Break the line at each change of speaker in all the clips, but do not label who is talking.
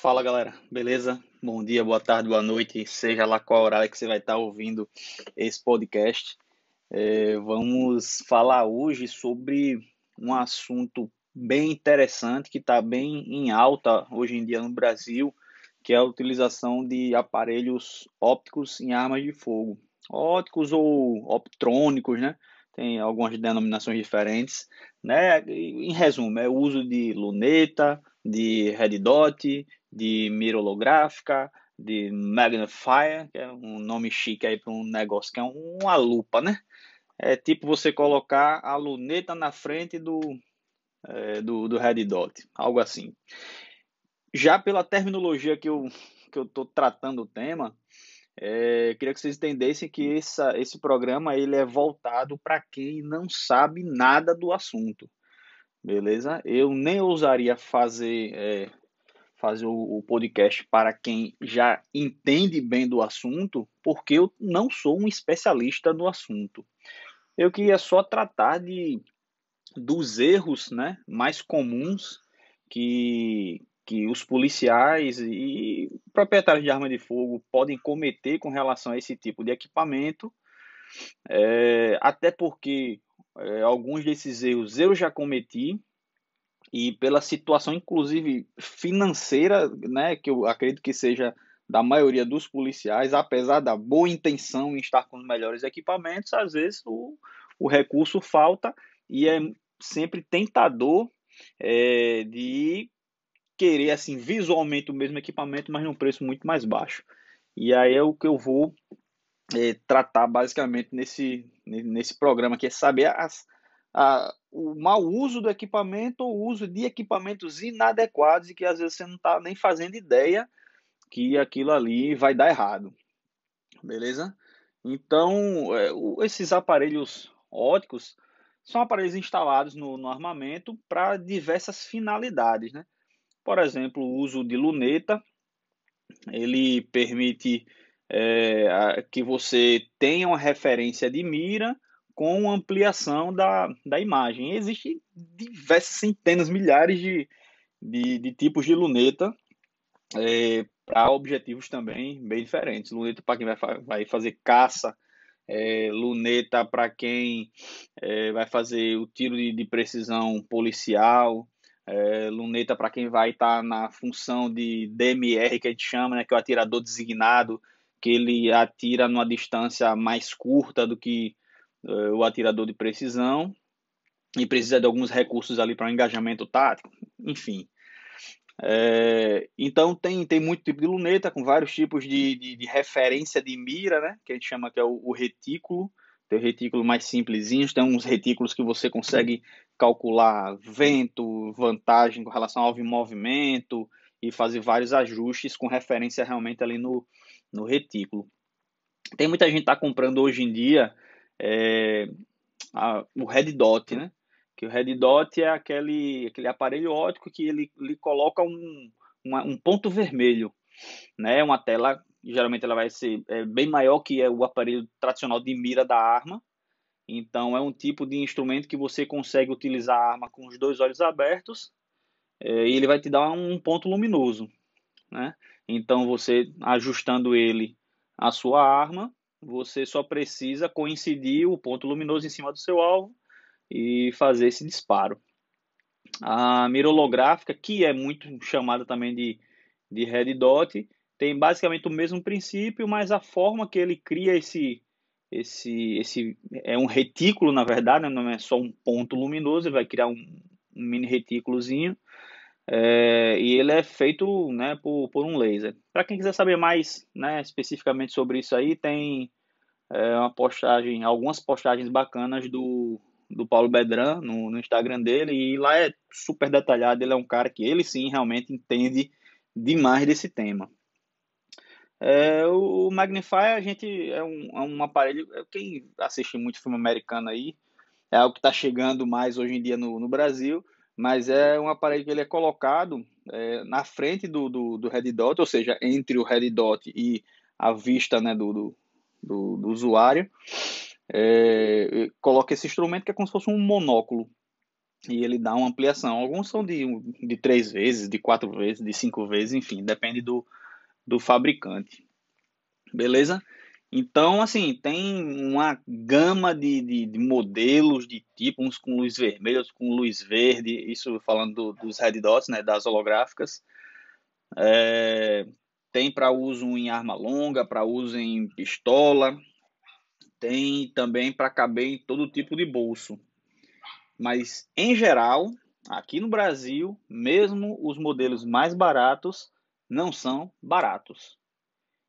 Fala galera, beleza? Bom dia, boa tarde, boa noite, seja lá qual horário que você vai estar ouvindo esse podcast. É, vamos falar hoje sobre um assunto bem interessante que está bem em alta hoje em dia no Brasil, que é a utilização de aparelhos ópticos em armas de fogo. Ópticos ou optrônicos, né? Tem algumas denominações diferentes, né? Em resumo, é o uso de luneta, de red dot, de mira holográfica, de magnifier, que é um nome chique aí para um negócio que é uma lupa, né? É tipo você colocar a luneta na frente do, é, do, do red dot, algo assim. Já pela terminologia que eu que eu estou tratando o tema, é, queria que vocês entendessem que essa, esse programa ele é voltado para quem não sabe nada do assunto, beleza? Eu nem ousaria fazer é, fazer o, o podcast para quem já entende bem do assunto, porque eu não sou um especialista no assunto. Eu queria só tratar de dos erros, né, mais comuns que que os policiais e proprietários de arma de fogo podem cometer com relação a esse tipo de equipamento, é, até porque é, alguns desses erros eu já cometi e pela situação, inclusive financeira, né, que eu acredito que seja da maioria dos policiais, apesar da boa intenção em estar com os melhores equipamentos, às vezes o, o recurso falta e é sempre tentador é, de querer assim visualmente o mesmo equipamento, mas num preço muito mais baixo. E aí é o que eu vou é, tratar basicamente nesse, nesse programa, que é saber as, a, o mau uso do equipamento ou o uso de equipamentos inadequados e que às vezes você não está nem fazendo ideia que aquilo ali vai dar errado. Beleza? Então, é, o, esses aparelhos óticos são aparelhos instalados no, no armamento para diversas finalidades. Né? Por exemplo, o uso de luneta, ele permite é, que você tenha uma referência de mira com ampliação da, da imagem. Existem diversas centenas, milhares de, de, de tipos de luneta é, para objetivos também bem diferentes. Luneta para quem vai, vai fazer caça, é, luneta para quem é, vai fazer o tiro de, de precisão policial, é, luneta para quem vai estar tá na função de DMR, que a gente chama, né, que é o atirador designado, que ele atira numa distância mais curta do que uh, o atirador de precisão e precisa de alguns recursos ali para um engajamento tático, enfim. É, então tem, tem muito tipo de luneta com vários tipos de, de, de, referência de mira, né? Que a gente chama que é o, o retículo. Tem o retículo mais simplesinho, tem uns retículos que você consegue calcular vento, vantagem com relação ao movimento e fazer vários ajustes com referência realmente ali no, no retículo. Tem muita gente que está comprando hoje em dia é, a, o Red Dot, né? Que o Red Dot é aquele, aquele aparelho óptico que ele, ele coloca um, uma, um ponto vermelho, né? Uma tela, geralmente ela vai ser é, bem maior que é o aparelho tradicional de mira da arma. Então é um tipo de instrumento que você consegue utilizar a arma com os dois olhos abertos é, e ele vai te dar um ponto luminoso, né? Então você ajustando ele à sua arma, você só precisa coincidir o ponto luminoso em cima do seu alvo e fazer esse disparo. A mira holográfica, que é muito chamada também de, de red dot, tem basicamente o mesmo princípio, mas a forma que ele cria esse esse esse é um retículo na verdade, né? não é só um ponto luminoso, ele vai criar um, um mini retículozinho é, e ele é feito né, por, por um laser. Para quem quiser saber mais né, especificamente sobre isso aí, tem é, uma postagem, algumas postagens bacanas do, do Paulo Bedran no, no, Instagram dele, e lá é super detalhado. Ele é um cara que ele sim realmente entende demais desse tema. É, o Magnify, a gente é um, é um aparelho. Quem assiste muito filme americano aí, é algo que está chegando mais hoje em dia no, no Brasil mas é um aparelho que ele é colocado é, na frente do, do, do, red dot, ou seja, entre o red dot e a vista né, do, do, do, do usuário, é, coloca esse instrumento que é como se fosse um monóculo e ele dá uma ampliação. Alguns são de, de três vezes, de quatro vezes, de cinco vezes, enfim, depende do, do fabricante. Beleza? Então, assim, tem uma gama de, de, de, modelos de tipo, uns com luz vermelha, outros com luz verde, isso falando do, dos red dots, né, das holográficas. É, tem para uso em arma longa, para uso em pistola, tem também para caber em todo tipo de bolso. Mas, em geral, aqui no Brasil, mesmo os modelos mais baratos não são baratos.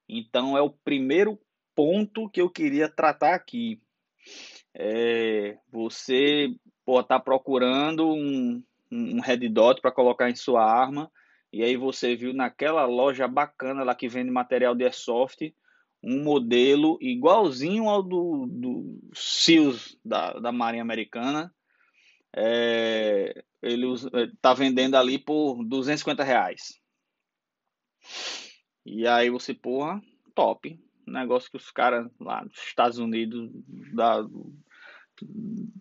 Então, é o primeiro ponto que eu queria tratar aqui. É, você está procurando um, um red dot para colocar em sua arma, e aí você viu naquela loja bacana lá que vende material de airsoft um modelo igualzinho ao do, do SEALs da, da Marinha Americana, é, ele está vendendo ali por 250 reais. E aí você, porra, top. Negócio que os caras lá nos Estados Unidos, da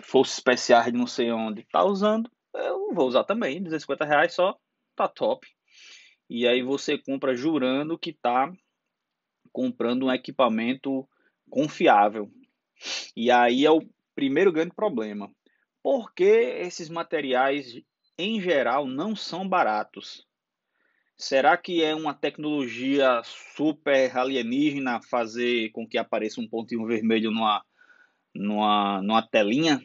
Força Especial de não sei onde, tá usando. Eu vou usar também, 250 reais só, tá top. E aí você compra jurando que tá comprando um equipamento confiável. E aí é o primeiro grande problema. Por que esses materiais, em geral, não são baratos? Será que é uma tecnologia super alienígena fazer com que apareça um pontinho vermelho numa, numa, numa telinha?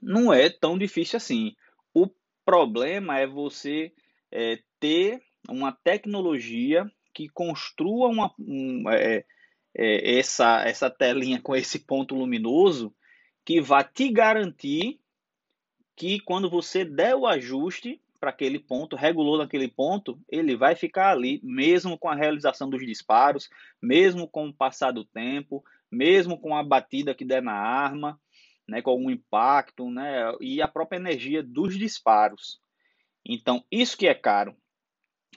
Não é tão difícil assim. O problema é você é, ter uma tecnologia que construa uma, um, é, é, essa, essa telinha com esse ponto luminoso que vai te garantir que quando você der o ajuste para aquele ponto, regulou naquele ponto, ele vai ficar ali, mesmo com a realização dos disparos, mesmo com o passar do tempo, mesmo com a batida que der na arma, né, com algum impacto, né, e a própria energia dos disparos. Então, isso que é caro.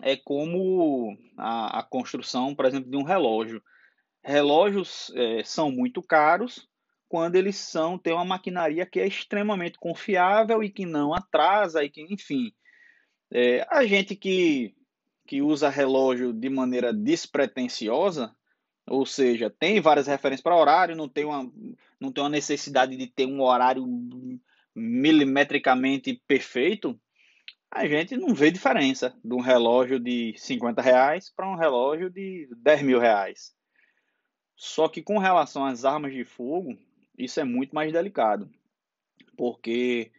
É como a, a construção, por exemplo, de um relógio. Relógios é, são muito caros, quando eles são têm uma maquinaria que é extremamente confiável e que não atrasa e que, enfim, é, a gente que, que usa relógio de maneira despretensiosa, ou seja, tem várias referências para horário, não tem, uma, não tem uma necessidade de ter um horário milimetricamente perfeito, a gente não vê diferença de um relógio de 50 reais para um relógio de 10 mil reais. Só que com relação às armas de fogo, isso é muito mais delicado, porque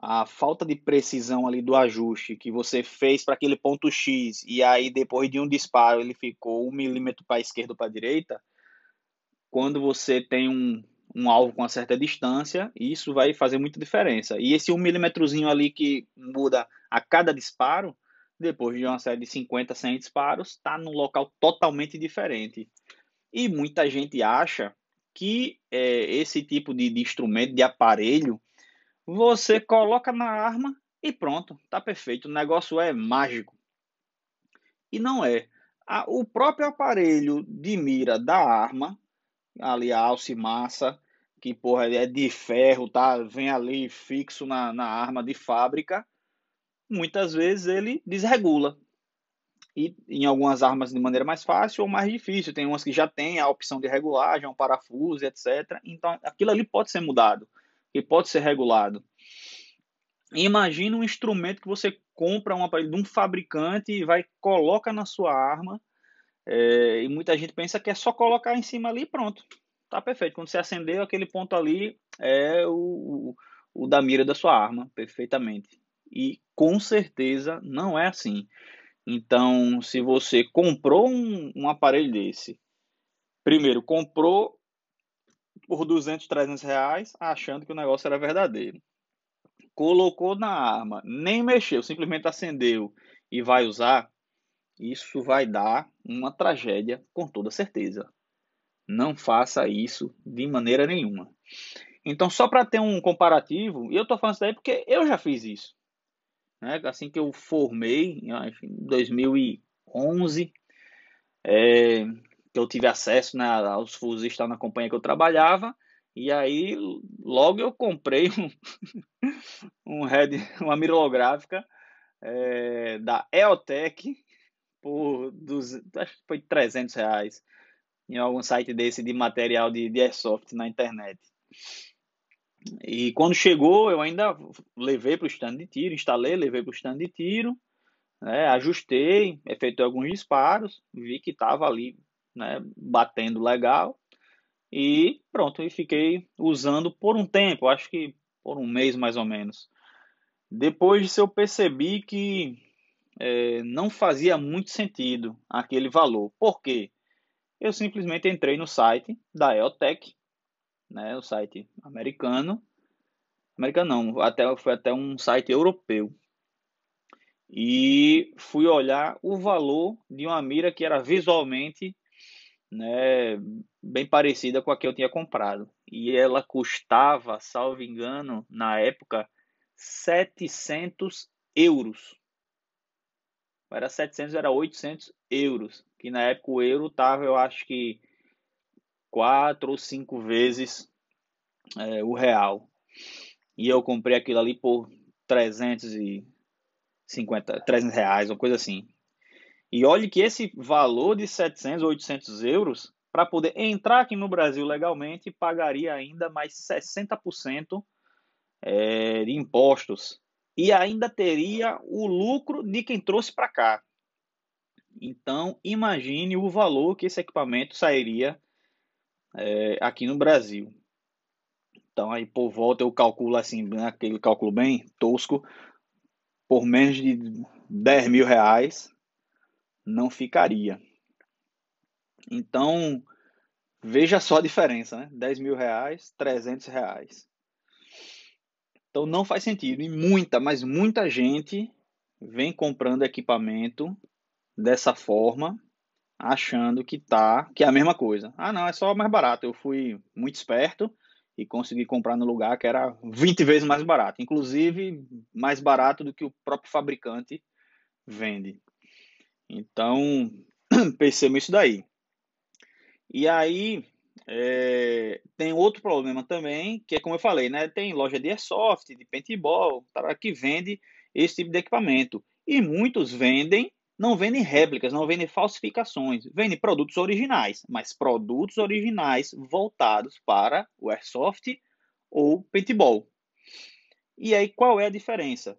a falta de precisão ali do ajuste que você fez para aquele ponto X e aí depois de um disparo ele ficou um milímetro para a esquerda ou para a direita, quando você tem um, um alvo com uma certa distância, isso vai fazer muita diferença. E esse um milímetrozinho ali que muda a cada disparo, depois de uma série de 50, 100 disparos, está num local totalmente diferente. E muita gente acha que é, esse tipo de, de instrumento, de aparelho, você coloca na arma e pronto, tá perfeito. O negócio é mágico. E não é. o próprio aparelho de mira da arma, ali a alça massa, que porra é de ferro, tá? Vem ali fixo na, na arma de fábrica, muitas vezes ele desregula e em algumas armas de maneira mais fácil ou mais difícil. Tem umas que já tem a opção de regulagem, um parafuso, etc. Então, aquilo ali pode ser mudado e pode ser regulado. Imagina um instrumento que você compra um aparelho de um fabricante e vai coloca na sua arma é, e muita gente pensa que é só colocar em cima ali e pronto. Tá perfeito. Quando você acendeu aquele ponto ali é o, o, o da mira da sua arma, perfeitamente. E com certeza não é assim. Então, se você comprou um, um aparelho desse, primeiro comprou por 200, 300 reais, achando que o negócio era verdadeiro. Colocou na arma, nem mexeu, simplesmente acendeu e vai usar, isso vai dar uma tragédia com toda certeza. Não faça isso de maneira nenhuma. Então, só para ter um comparativo, e eu estou falando isso daí porque eu já fiz isso né? assim que eu formei, em 2011, é, que eu tive acesso né, aos fuzis na companhia que eu trabalhava. E aí, logo eu comprei um, um head, uma mira holográfica é, da EOTech por dos, acho que foi 300 reais em algum site desse de material de, de airsoft na internet. E quando chegou, eu ainda levei para o stand de tiro, instalei, levei para o stand de tiro, né, ajustei, efetuei alguns disparos, vi que estava ali né, batendo legal e pronto, e fiquei usando por um tempo, acho que por um mês mais ou menos. Depois disso eu percebi que é, não fazia muito sentido aquele valor. Por quê? Eu simplesmente entrei no site da EOTech, né, o site americano, americano não, até, foi até um site europeu, e fui olhar o valor de uma mira que era visualmente né, bem parecida com a que eu tinha comprado. E ela custava, salvo engano, na época, 700 euros. Era 700, era 800 euros. Que na época o euro estava, eu acho que, quatro ou cinco vezes é, o real. E eu comprei aquilo ali por 350, 300 reais, uma coisa assim. E olhe que esse valor de 700 ou 800 euros, para poder entrar aqui no Brasil legalmente, pagaria ainda mais 60% é, de impostos. E ainda teria o lucro de quem trouxe para cá. Então, imagine o valor que esse equipamento sairia é, aqui no Brasil. Então, aí por volta eu calculo assim, aquele cálculo bem tosco, por menos de 10 mil reais, não ficaria. Então, veja só a diferença, né? 10 mil reais, 300 reais. Então, não faz sentido. E muita, mas muita gente vem comprando equipamento dessa forma, achando que tá, que é a mesma coisa. Ah, não, é só mais barato. Eu fui muito esperto e consegui comprar no lugar que era 20 vezes mais barato, inclusive mais barato do que o próprio fabricante vende. Então, perceba isso daí. E aí, é, tem outro problema também, que é como eu falei, né? Tem loja de airsoft, de paintball, tá, que vende esse tipo de equipamento. E muitos vendem, não vendem réplicas, não vendem falsificações, vendem produtos originais, mas produtos originais voltados para o airsoft ou paintball. E aí, qual é a diferença?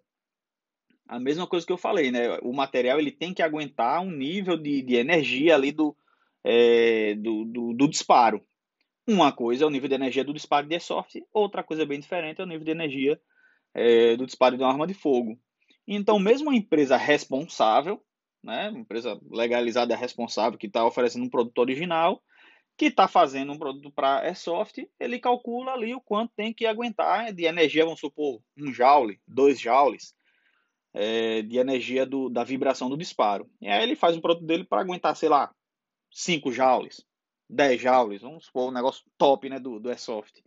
A mesma coisa que eu falei, né? O material ele tem que aguentar um nível de, de energia ali do, é, do, do, do, disparo. Uma coisa é o nível de energia do disparo de airsoft, outra coisa bem diferente é o nível de energia é, do disparo de uma arma de fogo. Então, mesmo uma empresa responsável, né, uma empresa legalizada responsável que está oferecendo um produto original, que está fazendo um produto para airsoft, ele calcula ali o quanto tem que aguentar de energia, vamos supor, um joule, dois joules é, de energia do, da vibração do disparo. E aí ele faz um produto dele para aguentar, sei lá, 5 joules, 10 joules, vamos supor um negócio top né, do, do Airsoft.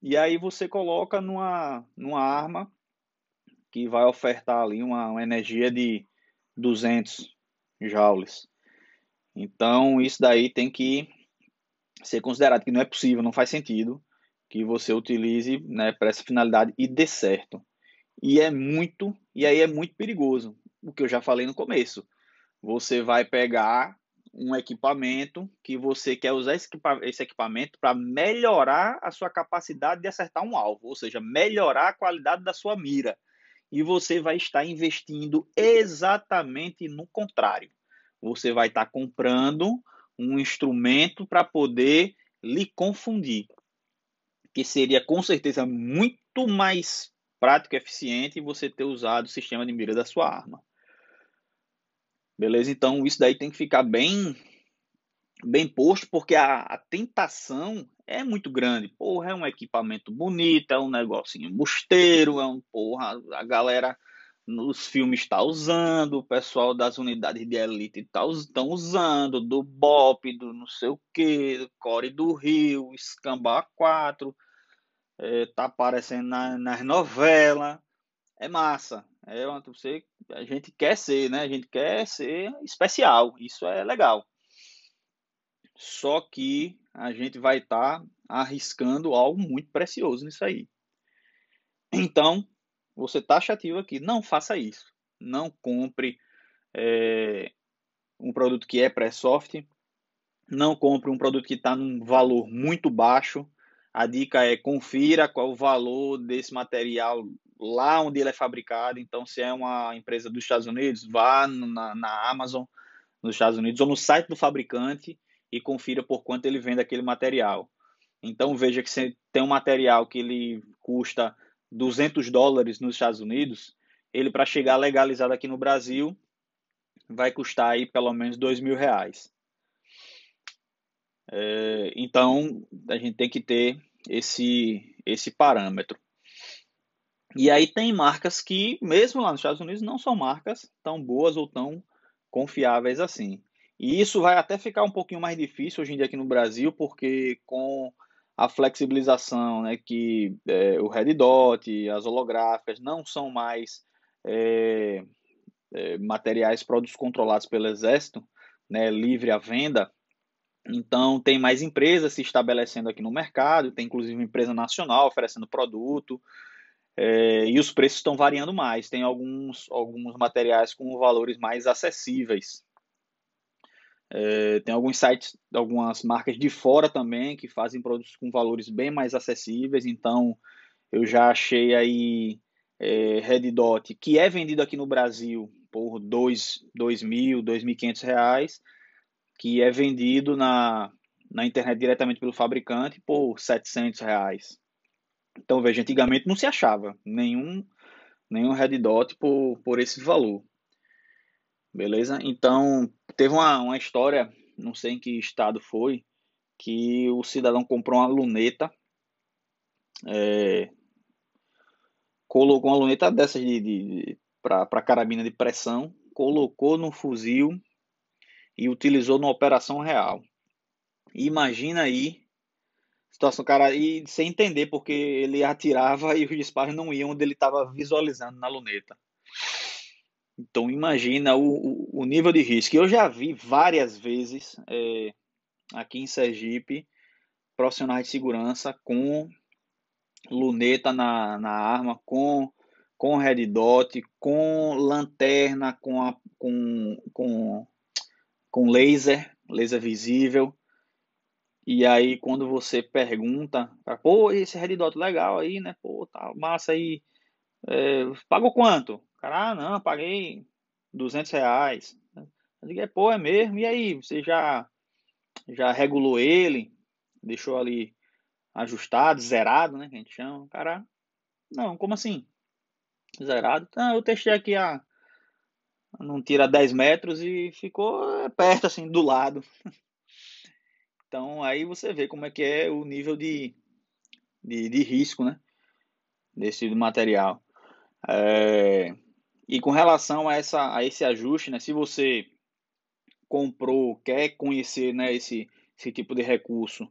E aí você coloca numa, numa arma que vai ofertar ali uma, uma energia de 200 joules. Então isso daí tem que ser considerado que não é possível, não faz sentido que você utilize né, para essa finalidade e dê certo. E é muito, e aí é muito perigoso, o que eu já falei no começo. Você vai pegar um equipamento que você quer usar esse equipamento para melhorar a sua capacidade de acertar um alvo, ou seja, melhorar a qualidade da sua mira. E você vai estar investindo exatamente no contrário. Você vai estar comprando um instrumento para poder lhe confundir, que seria com certeza muito mais prático, eficiente você ter usado o sistema de mira da sua arma. Beleza? Então isso daí tem que ficar bem bem posto, porque a, a tentação é muito grande. Porra, é um equipamento bonito, é um negocinho busteiro, é um porra, a galera nos filmes está usando, o pessoal das unidades de elite estão tá, usando, do BOP, do não sei o que, do Core do Rio, Scamba 4 é, tá aparecendo na, nas novelas. É massa. É uma, você, a gente quer ser, né? A gente quer ser especial. Isso é legal. só que a gente vai estar tá arriscando algo muito precioso nisso aí. Então, você taxativo aqui, não faça isso. Não compre é, um produto que é pré-soft, não compre um produto que está num valor muito baixo. A dica é confira qual o valor desse material lá onde ele é fabricado. Então, se é uma empresa dos Estados Unidos, vá na, na Amazon nos Estados Unidos ou no site do fabricante e confira por quanto ele vende aquele material. Então, veja que se tem um material que ele custa 200 dólares nos Estados Unidos, ele para chegar legalizado aqui no Brasil vai custar aí pelo menos dois mil reais. É, então a gente tem que ter esse esse parâmetro. E aí tem marcas que mesmo lá nos Estados Unidos não são marcas tão boas ou tão confiáveis assim. E isso vai até ficar um pouquinho mais difícil hoje em dia aqui no Brasil, porque com a flexibilização, né, que é, o Red Dot, as holográficas não são mais é, é, materiais produtos controlados pelo Exército, né, livre à venda. Então, tem mais empresas se estabelecendo aqui no mercado, tem inclusive empresa nacional oferecendo produto, é, e os preços estão variando mais. Tem alguns, alguns materiais com valores mais acessíveis. É, tem alguns sites, algumas marcas de fora também que fazem produtos com valores bem mais acessíveis. Então, eu já achei aí é, Red Dot, que é vendido aqui no Brasil por R$ 2.000, 2.500 reais, que é vendido na, na internet diretamente pelo fabricante por 700 reais. Então, veja, antigamente não se achava nenhum, nenhum Red Dot por, por esse valor. Beleza? Então, teve uma, uma história, não sei em que estado foi, que o cidadão comprou uma luneta, é, colocou uma luneta dessas de, de, de para carabina de pressão, colocou no fuzil e utilizou numa operação real. Imagina aí situação, cara, e sem entender porque ele atirava e os disparos não iam onde ele estava visualizando na luneta. Então imagina o, o, nível de risco. Eu já vi várias vezes é, aqui em Sergipe profissionais de segurança com luneta na, na arma, com, com red dot, com lanterna, com, a, com, com, com laser, laser visível. E aí quando você pergunta, pô, esse red dot legal aí, né? Pô, tá massa aí. É, pagou quanto? Cara, ah, não, paguei 200 reais. Eu digo, é, pô, é mesmo? E aí, você já, já regulou ele? Deixou ali ajustado, zerado, né? Que a gente chama. Cara, não, como assim? Zerado? Não, eu testei aqui a. Não tira 10 metros e ficou perto, assim, do lado. Então aí você vê como é que é o nível de, de, de risco, né? Desse material. É, e com relação a, essa, a esse ajuste, né, se você comprou, quer conhecer né, esse, esse tipo de recurso,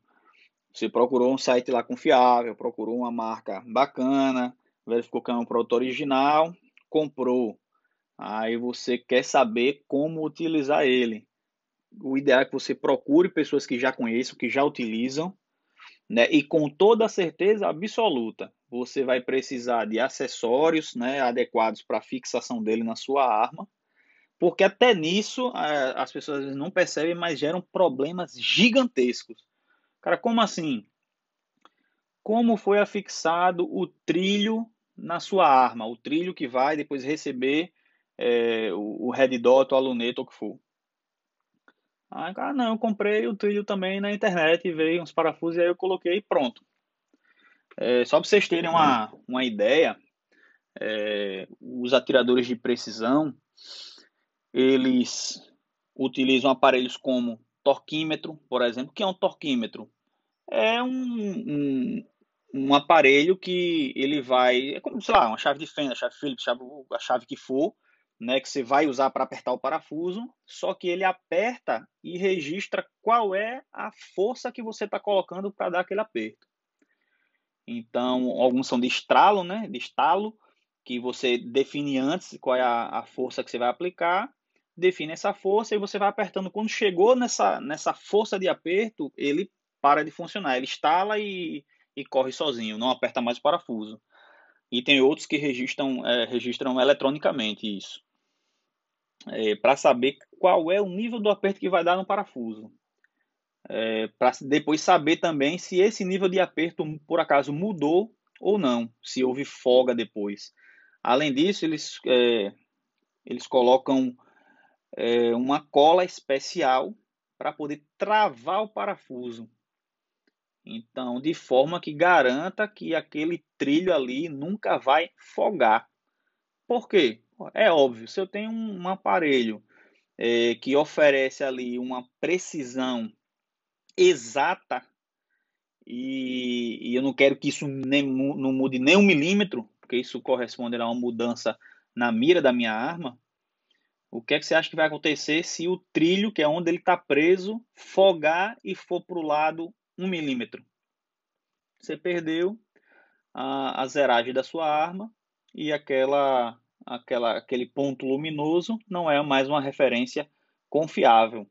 você procurou um site lá confiável, procurou uma marca bacana, verificou que é um produto original, comprou. Aí você quer saber como utilizar ele. O ideal é que você procure pessoas que já conheçam, que já utilizam, né? E com toda certeza absoluta, você vai precisar de acessórios né, adequados para fixação dele na sua arma, porque até nisso as pessoas não percebem, mas geram problemas gigantescos. Cara, como assim? Como foi afixado o trilho na sua arma? O trilho que vai depois receber é, o, o red dot, ou a luneta, ou o que for. Ah, não, eu comprei o trilho também na internet, veio uns parafusos e aí eu coloquei e pronto. É, só para vocês terem uma, uma ideia, é, os atiradores de precisão, eles utilizam aparelhos como torquímetro, por exemplo. O que é um torquímetro? É um, um, um aparelho que ele vai, é como, sei lá, uma chave de fenda, chave Phillips, chave, a chave que for, né, que você vai usar para apertar o parafuso, só que ele aperta e registra qual é a força que você está colocando para dar aquele aperto. Então, alguns são de estralo, né? De estalo, que você define antes qual é a, a força que você vai aplicar. define essa força e você vai apertando. Quando chegou nessa, nessa força de aperto, ele para de funcionar. Ele instala e, e corre sozinho, não aperta mais o parafuso. E tem outros que registram, é, registram eletronicamente isso. É, para saber qual é o nível do aperto que vai dar no parafuso. É, para depois saber também se esse nível de aperto por acaso mudou ou não, se houve folga depois. Além disso, eles, é, eles colocam é, uma cola especial para poder travar o parafuso. Então, de forma que garanta que aquele trilho ali nunca vai folgar. Por quê? É óbvio, se eu tenho um aparelho é, que oferece ali uma precisão exata e, e, eu não quero que isso nem, não mude nem um milímetro, porque isso corresponderá a uma mudança na mira da minha arma, o que é que você acha que vai acontecer se o trilho, que é onde ele está preso, folgar e for para o lado um milímetro? Você perdeu a, a zeragem da sua arma e aquela, aquela, aquele ponto luminoso não é mais uma referência confiável.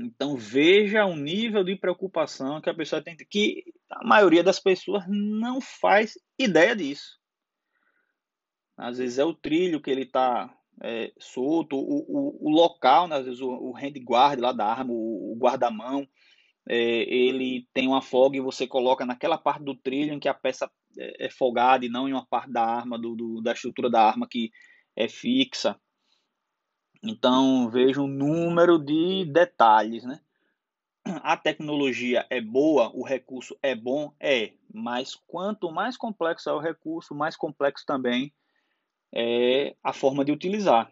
Então veja o nível de preocupação que a pessoa tem, que a maioria das pessoas não faz ideia disso. Às vezes é o trilho que ele está é, solto, o, o, o, local, né, às vezes o, o handguard lá da arma, o, o guarda-mão, é, ele tem uma folga e você coloca naquela parte do trilho em que a peça é, é folgada e não em uma parte da arma, do, do, da estrutura da arma que é fixa. Então veja um número de detalhes, né? A tecnologia é boa, o recurso é bom, é, mas quanto mais complexo é o recurso, mais complexo também é a forma de utilizar.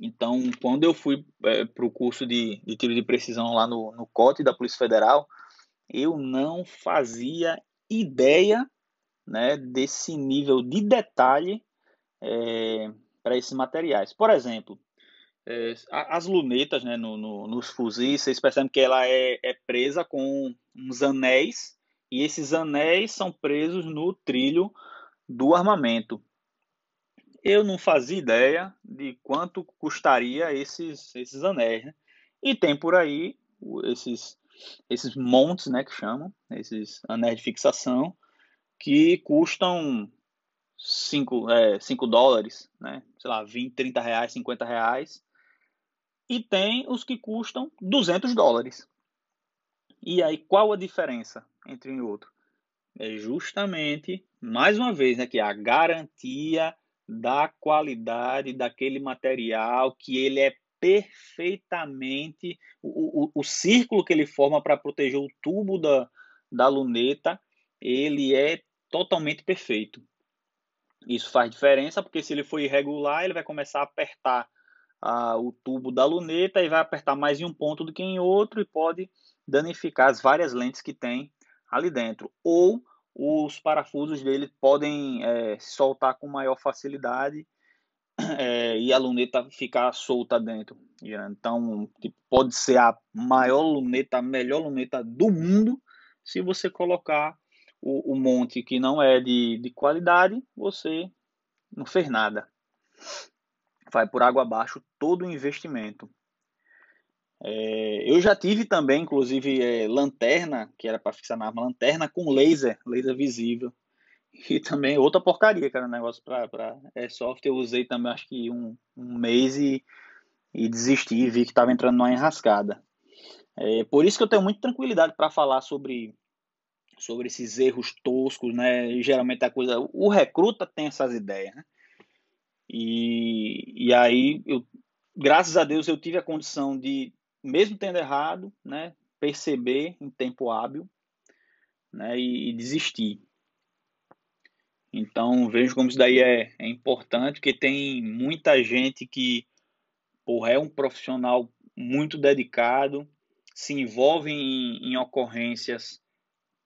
Então, quando eu fui é, para o curso de, de, tiro de precisão lá no, no COT da Polícia Federal, eu não fazia ideia né, desse nível de detalhe é, para esses materiais. Por exemplo, é, as lunetas né, no, no, nos fuzis, vocês percebem que ela é, é presa com uns anéis, e esses anéis são presos no trilho do armamento eu não fazia ideia de quanto custaria esses, esses anéis. Né? E tem por aí esses, esses montes, né, que chamam, esses anéis de fixação, que custam 5 é, dólares, né? sei lá, 20, 30 reais, 50 reais. E tem os que custam 200 dólares. E aí, qual a diferença entre um e outro? É justamente, mais uma vez, né, que é a garantia da qualidade daquele material, que ele é perfeitamente o, o, o círculo que ele forma para proteger o tubo da, da luneta, ele é totalmente perfeito. Isso faz diferença porque se ele for irregular, ele vai começar a apertar ah, o tubo da luneta e vai apertar mais em um ponto do que em outro e pode danificar as várias lentes que tem ali dentro. Ou os parafusos dele podem é, soltar com maior facilidade é, e a luneta ficar solta dentro. Então, tipo, pode ser a maior luneta, a melhor luneta do mundo, se você colocar o, o monte que não é de, de qualidade, você não fez nada. Vai por água abaixo todo o investimento. É, eu já tive também, inclusive, é, lanterna, que era para fixar na arma, lanterna com laser, laser visível. E também outra porcaria, cara, negócio para airsoft. Eu usei também, acho que um, um mês e, e desisti, vi que estava entrando numa enrascada. É, por isso que eu tenho muita tranquilidade para falar sobre, sobre esses erros toscos, né? E, geralmente a coisa. O recruta tem essas ideias, né? E, e aí, eu, graças a Deus, eu tive a condição de mesmo tendo errado, né, perceber em tempo hábil né, e, e desistir. Então vejo como isso daí é, é importante, porque tem muita gente que porra, é um profissional muito dedicado, se envolve em, em ocorrências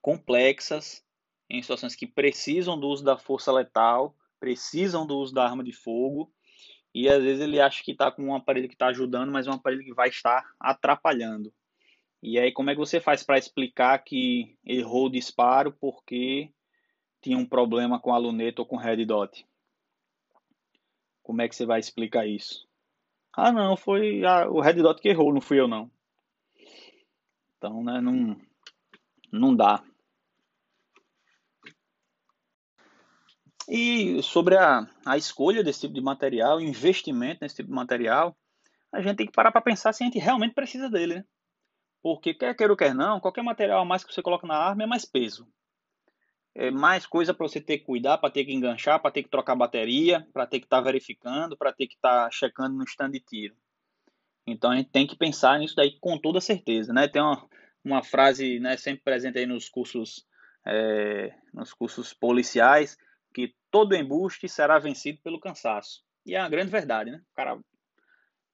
complexas, em situações que precisam do uso da força letal, precisam do uso da arma de fogo, e às vezes ele acha que está com um aparelho que está ajudando, mas é um aparelho que vai estar atrapalhando. E aí, como é que você faz para explicar que errou o disparo porque tinha um problema com a luneta ou com o red dot? Como é que você vai explicar isso? Ah, não, foi a, o Red Dot que errou, não fui eu não. Então, né, não, não dá. E sobre a, a escolha desse tipo de material, investimento nesse tipo de material, a gente tem que parar para pensar se a gente realmente precisa dele, né? Porque quer queira ou quer não, qualquer material a mais que você coloca na arma é mais peso. É mais coisa para você ter que cuidar, para ter que enganchar, para ter que trocar bateria, para ter que estar tá verificando, para ter que estar tá checando no stand de tiro. Então a gente tem que pensar nisso daí com toda certeza, né? Tem uma, uma frase né, sempre presente aí nos cursos, é, nos cursos policiais, todo embuste será vencido pelo cansaço. E é uma grande verdade, né? O cara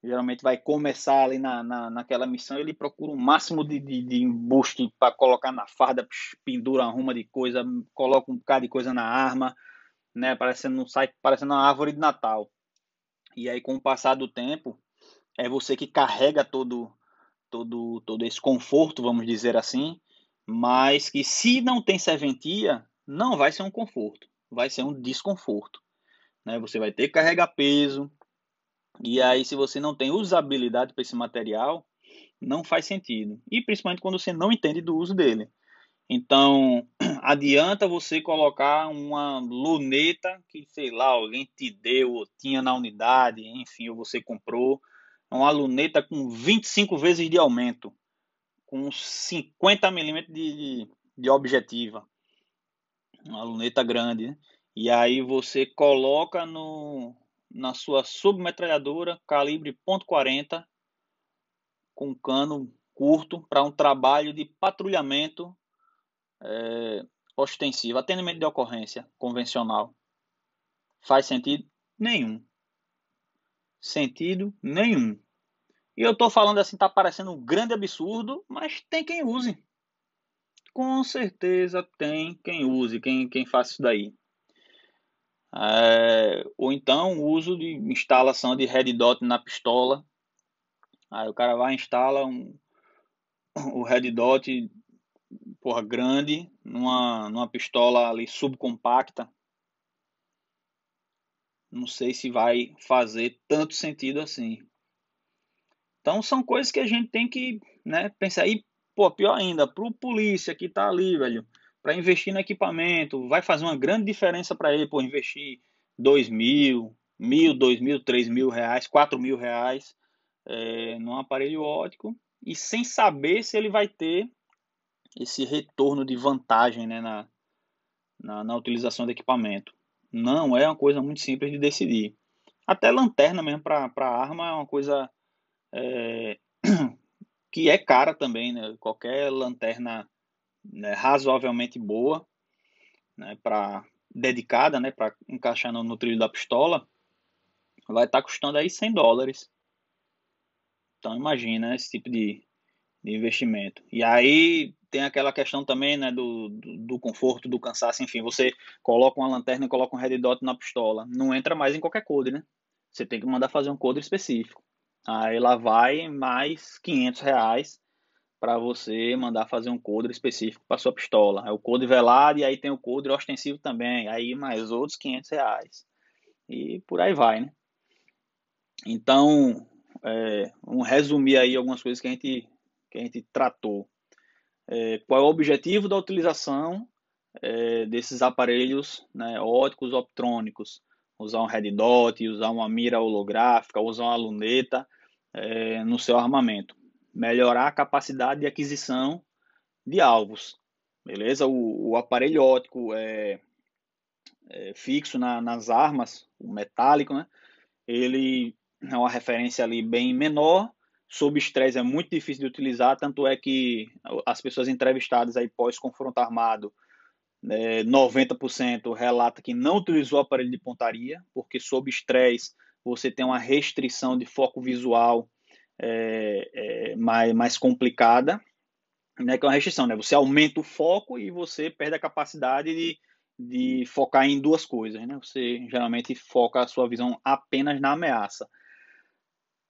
geralmente vai começar ali na, na, naquela missão, ele procura o um máximo de, de, de embuste para colocar na farda, pendura arruma de coisa, coloca um bocado de coisa na arma, né? Parecendo, sai parecendo uma árvore de Natal. E aí, com o passar do tempo, é você que carrega todo, todo, todo esse conforto, vamos dizer assim, mas que se não tem serventia, não vai ser um conforto, vai ser um desconforto. Né? Você vai ter que carregar peso, e aí se você não tem usabilidade para esse material, não faz sentido. E principalmente quando você não entende do uso dele. Então, adianta você colocar uma luneta que, sei lá, alguém te deu, ou tinha na unidade, enfim, ou você comprou, uma luneta com 25 vezes de aumento, com 50 milímetros de, de objetiva, uma luneta grande, né? e aí você coloca no, na sua submetralhadora calibre .40 com cano curto para um trabalho de patrulhamento é, ostensivo, atendimento de ocorrência convencional. Faz sentido? Nenhum sentido nenhum. E eu estou falando assim, está parecendo um grande absurdo, mas tem quem use. Com certeza tem quem use, quem, quem faz isso daí. É, ou então uso de instalação de red dot na pistola. Aí o cara vai instala um, o red dot porra, grande numa, numa pistola ali subcompacta não sei se vai fazer tanto sentido assim. Então são coisas que a gente tem que né, pensar. E, pô, pior ainda, para o polícia que está ali, velho, para investir no equipamento, vai fazer uma grande diferença para ele, por investir dois mil, mil, dois mil, três mil reais, quatro mil reais é, num aparelho óptico e sem saber se ele vai ter esse retorno de vantagem né, na, na, na utilização do equipamento não é uma coisa muito simples de decidir. Até lanterna mesmo para arma é uma coisa é, que é cara também, né? Qualquer lanterna né, razoavelmente boa, né, para dedicada, né, para encaixar no, no, trilho da pistola, vai estar tá custando aí 100 dólares. Então imagina esse tipo de, de investimento. E aí tem aquela questão também né, do, do, do, conforto, do cansaço, enfim, você coloca uma lanterna e coloca um red dot na pistola, não entra mais em qualquer code, né? Você tem que mandar fazer um code específico. Aí lá vai mais 500 reais para você mandar fazer um code específico para sua pistola. É o code velado e aí tem o code ostensivo também, aí mais outros 500 reais. E por aí vai, né? Então, é, vamos resumir aí algumas coisas que a gente, que a gente tratou é, qual é o objetivo da utilização é, desses aparelhos né, óticos optrônicos. Usar um red dot, usar uma mira holográfica, usar uma luneta é, no seu armamento. Melhorar a capacidade de aquisição de alvos. Beleza? O, o aparelho óptico é, é fixo na, nas armas, o metálico, né? ele é uma referência ali bem menor, sob estresse é muito difícil de utilizar, tanto é que as pessoas entrevistadas aí pós-confronto armado, é, 90% relata que não utilizou aparelho de pontaria, porque sob estresse você tem uma restrição de foco visual é, é, mais, mais complicada, né, que é uma restrição, né? Você aumenta o foco e você perde a capacidade de, de focar em duas coisas, né? Você geralmente foca a sua visão apenas na ameaça.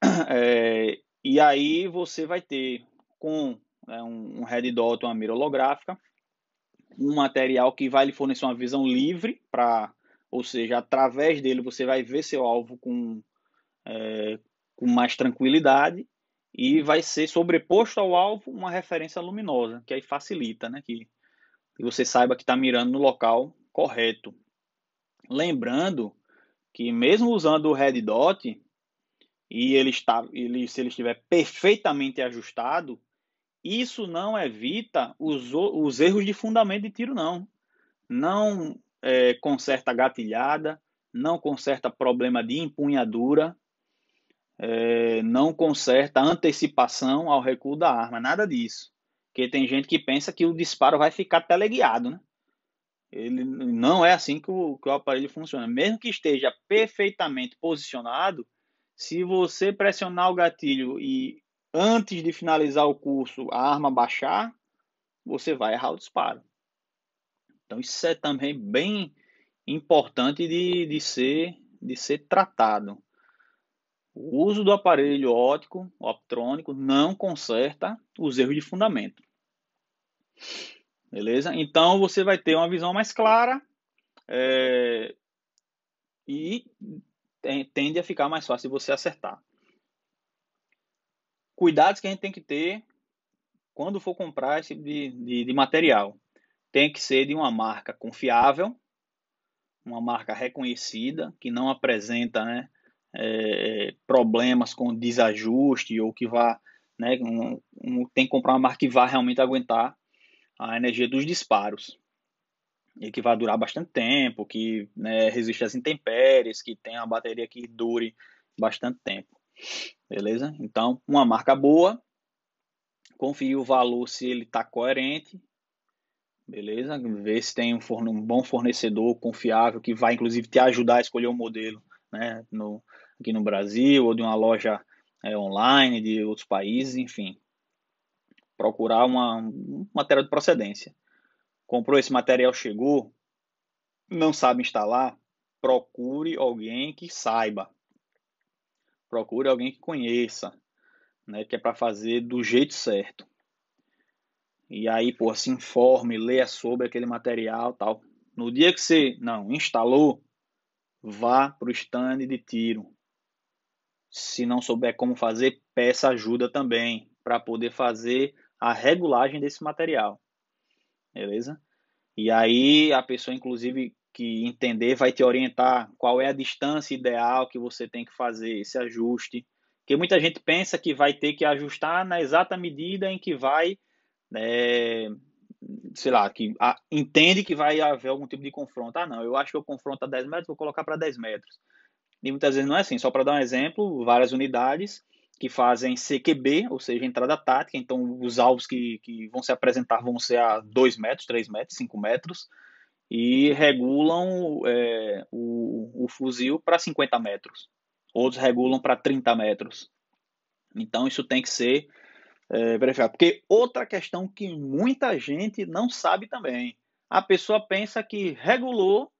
É, e aí você vai ter com né, um, um red dot, uma mira holográfica, um material que vai lhe fornecer uma visão livre para, ou seja, através dele você vai ver seu alvo com é, com mais tranquilidade e vai ser sobreposto ao alvo uma referência luminosa, que aí facilita, né? Que, que você saiba que está mirando no local correto. Lembrando que mesmo usando o red dot e ele está, ele, se ele estiver perfeitamente ajustado, isso não evita os, os erros de fundamento de tiro, não. Não é, conserta gatilhada, não conserta problema de empunhadura, é, não conserta antecipação ao recuo da arma, nada disso. Porque tem gente que pensa que o disparo vai ficar teleguiado, né? Ele não é assim que o, que o aparelho funciona. Mesmo que esteja perfeitamente posicionado, se você pressionar o gatilho e antes de finalizar o curso a arma baixar, você vai errar o disparo. Então isso é também bem importante de, de, ser, de ser tratado. O uso do aparelho óptico, optrônico, não conserta os erros de fundamento. Beleza? Então você vai ter uma visão mais clara é, e tende a ficar mais fácil você acertar. Cuidados que a gente tem que ter quando for comprar esse tipo de, de, de material. Tem que ser de uma marca confiável, uma marca reconhecida, que não apresenta né, é, problemas com desajuste ou que vá. Né, um, um, tem que comprar uma marca que vá realmente aguentar a energia dos disparos. E que vai durar bastante tempo, que né, resiste às intempéries, que tenha uma bateria que dure bastante tempo. Beleza? Então, uma marca boa, confie o valor se ele está coerente beleza? Ver se tem um, forne um, bom fornecedor confiável que vai inclusive te ajudar a escolher o um modelo, né? No, aqui no Brasil ou de uma loja é, online de outros países, enfim. Procurar uma, um material de procedência. Comprou esse material, chegou, não sabe instalar, procure alguém que saiba. Procure alguém que conheça, né? Que é para fazer do jeito certo. E aí, pô, se informe, leia sobre aquele material tal. No dia que você não instalou, vá para o stand de tiro. Se não souber como fazer, peça ajuda também para poder fazer a regulagem desse material. Beleza? E aí a pessoa, inclusive, que entender, vai te orientar qual é a distância ideal que você tem que fazer esse ajuste. Porque muita gente pensa que vai ter que ajustar na exata medida em que vai é, sei lá, que a, entende que vai haver algum tipo de confronto. Ah, não, eu acho que eu confronto a 10 metros, vou colocar para 10 metros. E muitas vezes não é assim. Só para dar um exemplo, várias unidades que fazem CQB, ou seja, entrada tática, então os alvos que, que vão se apresentar vão ser a 2 metros, 3 metros, 5 metros, e regulam é, o, o fuzil para 50 metros. Outros regulam para 30 metros. Então isso tem que ser é, verificar. Porque outra questão que muita gente não sabe também. A pessoa pensa que regulou,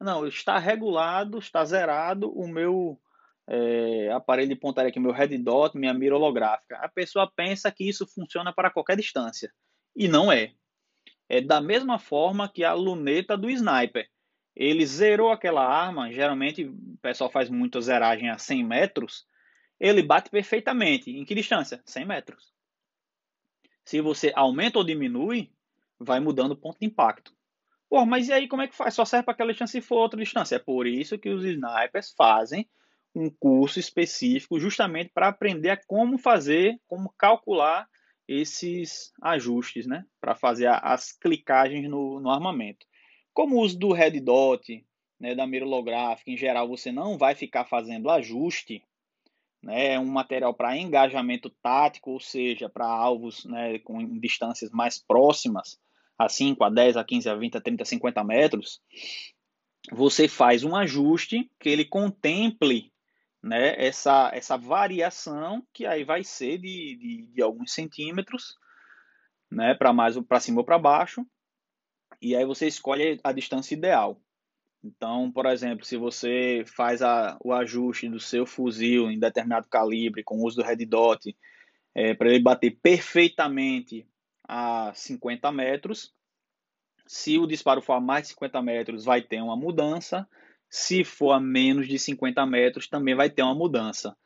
não, está regulado, está zerado o meu é, aparelho de pontaria aqui, meu red dot, minha mira holográfica. A pessoa pensa que isso funciona para qualquer distância. E não é. É da mesma forma que a luneta do sniper. Ele zerou aquela arma, geralmente o pessoal faz muita zeragem a 100 metros, ele bate perfeitamente. Em que distância? 100 metros. Se você aumenta ou diminui, vai mudando o ponto de impacto. Pô, mas e aí como é que faz? Só serve para aquela distância se for outra distância. É por isso que os snipers fazem um curso específico justamente para aprender a como fazer, como calcular esses ajustes, né? Para fazer as clicagens no, no, armamento. Como o uso do red dot, né, da mira holográfica, em geral você não vai ficar fazendo ajuste né, é um material para engajamento tático, ou seja, para alvos né, com distâncias mais próximas, a 5, a 10, a 15, a 20, a 30, a 50 metros, você faz um ajuste que ele contemple né, essa, essa variação, que aí vai ser de, de, de alguns centímetros, né, para mais para cima ou para baixo, e aí você escolhe a distância ideal. Então, por exemplo, se você faz a, o ajuste do seu fuzil em determinado calibre com o uso do red dot é, para ele bater perfeitamente a 50 metros, se o disparo for a mais de 50 metros, vai ter uma mudança. Se for a menos de 50 metros, também vai ter uma mudança.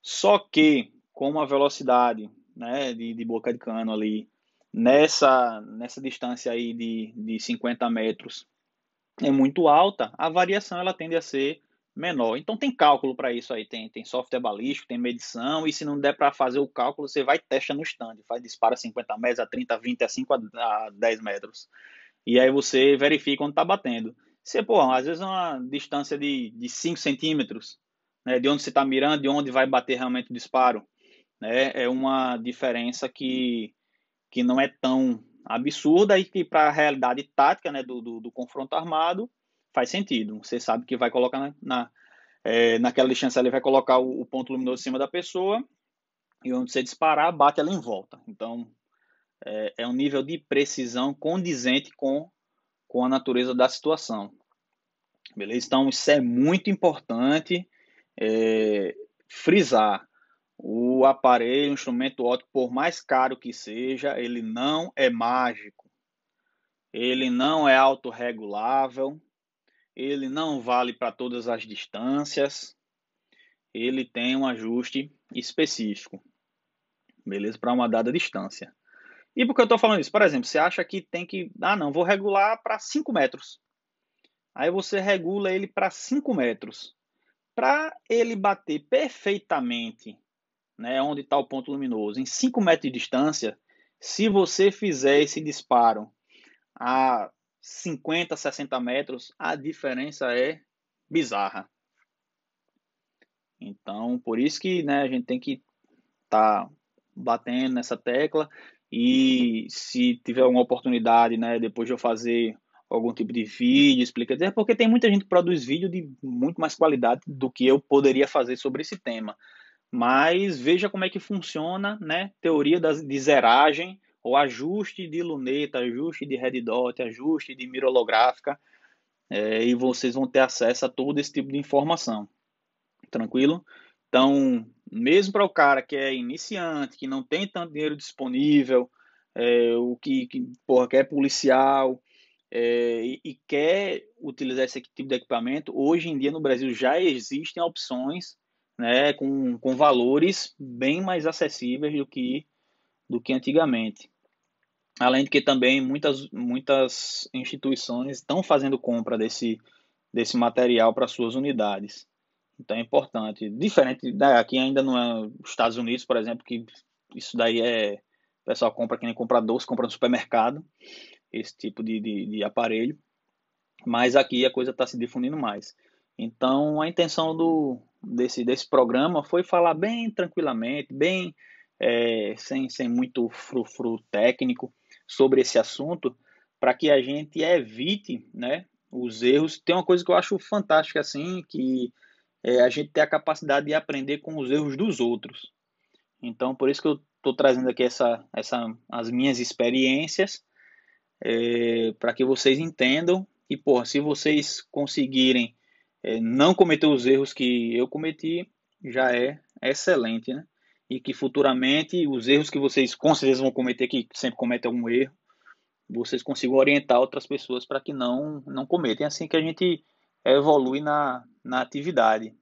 Só que, como a velocidade né, de, de boca de cano ali, nessa, nessa distância aí de, de 50 metros, é muito alta, a variação ela tende a ser menor. Então tem cálculo para isso aí, tem, tem software balístico, tem medição, e se não der para fazer o cálculo, você vai testa no stand, faz dispara 50 metros, a 30, 20, a 5, a 10 metros. E aí você verifica onde está batendo. Você, pô, às vezes uma distância de, de 5 centímetros, né, de onde você está mirando, de onde vai bater realmente o disparo, né, é uma diferença que, que não é tão absurda e que para a realidade tática né, do, do, do confronto armado faz sentido. Você sabe que vai colocar na, na é, naquela distância ele vai colocar o, o, ponto luminoso em cima da pessoa e onde você disparar, bate ela em volta. Então, é, é um nível de precisão condizente com, com a natureza da situação. Beleza? Então, isso é muito importante é, frisar. O aparelho, o instrumento óptico, por mais caro que seja, ele não é mágico. Ele não é autorregulável ele não vale para todas as distâncias, ele tem um ajuste específico, beleza? Para uma dada distância. E por que eu estou falando isso? Por exemplo, você acha que tem que. Ah, não, vou regular para 5 metros. Aí você regula ele para 5 metros. Para ele bater perfeitamente né, onde está o ponto luminoso, em 5 metros de distância, se você fizer esse disparo a 50, 60 metros, a diferença é bizarra. Então, por isso que né, a gente tem que estar tá batendo nessa tecla e se tiver alguma oportunidade, né, depois de eu fazer algum tipo de vídeo, explica, é porque tem muita gente que produz vídeo de muito mais qualidade do que eu poderia fazer sobre esse tema. Mas veja como é que funciona, né, teoria de zeragem o ajuste de luneta, ajuste de red dot, ajuste de mira holográfica, é, e vocês vão ter acesso a todo esse tipo de informação. Tranquilo? Então, mesmo para o cara que é iniciante, que não tem tanto dinheiro disponível, é, o que, que porra, quer policial é, e, e, quer utilizar esse tipo de equipamento, hoje em dia no Brasil já existem opções né, com, com valores bem mais acessíveis do que, do que antigamente. Além de que também muitas, muitas instituições estão fazendo compra desse, desse material para suas unidades. Então é importante. Diferente daqui né, ainda não é os Estados Unidos, por exemplo, que isso daí é. O pessoal compra que nem compra doce, compra no supermercado, esse tipo de, de, de aparelho. Mas aqui a coisa está se difundindo mais. Então a intenção do, desse, desse programa foi falar bem tranquilamente, bem é, sem, sem muito frufru técnico, sobre esse assunto para que a gente evite né, os erros. Tem uma coisa que eu acho fantástica assim, que é a gente tem a capacidade de aprender com os erros dos outros. Então, por isso que eu estou trazendo aqui essa, essa, as minhas experiências, é, para que vocês entendam e, porra, se vocês conseguirem é, não cometer os erros que eu cometi, já é excelente, né? e que futuramente os erros que vocês com certeza vão cometer, que sempre cometem algum erro, vocês consigam orientar outras pessoas para que não, não cometem. Assim que a gente evolui na, na atividade.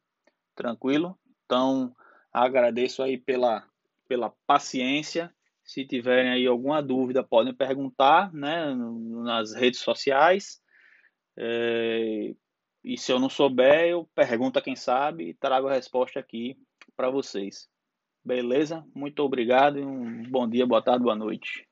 Tranquilo? Então, agradeço aí pela, pela paciência. Se tiverem aí alguma dúvida, podem perguntar né, nas redes sociais. É, e se eu não souber, eu pergunto a quem sabe e trago a resposta aqui para vocês. Beleza? Muito obrigado e um bom dia, boa tarde, boa noite.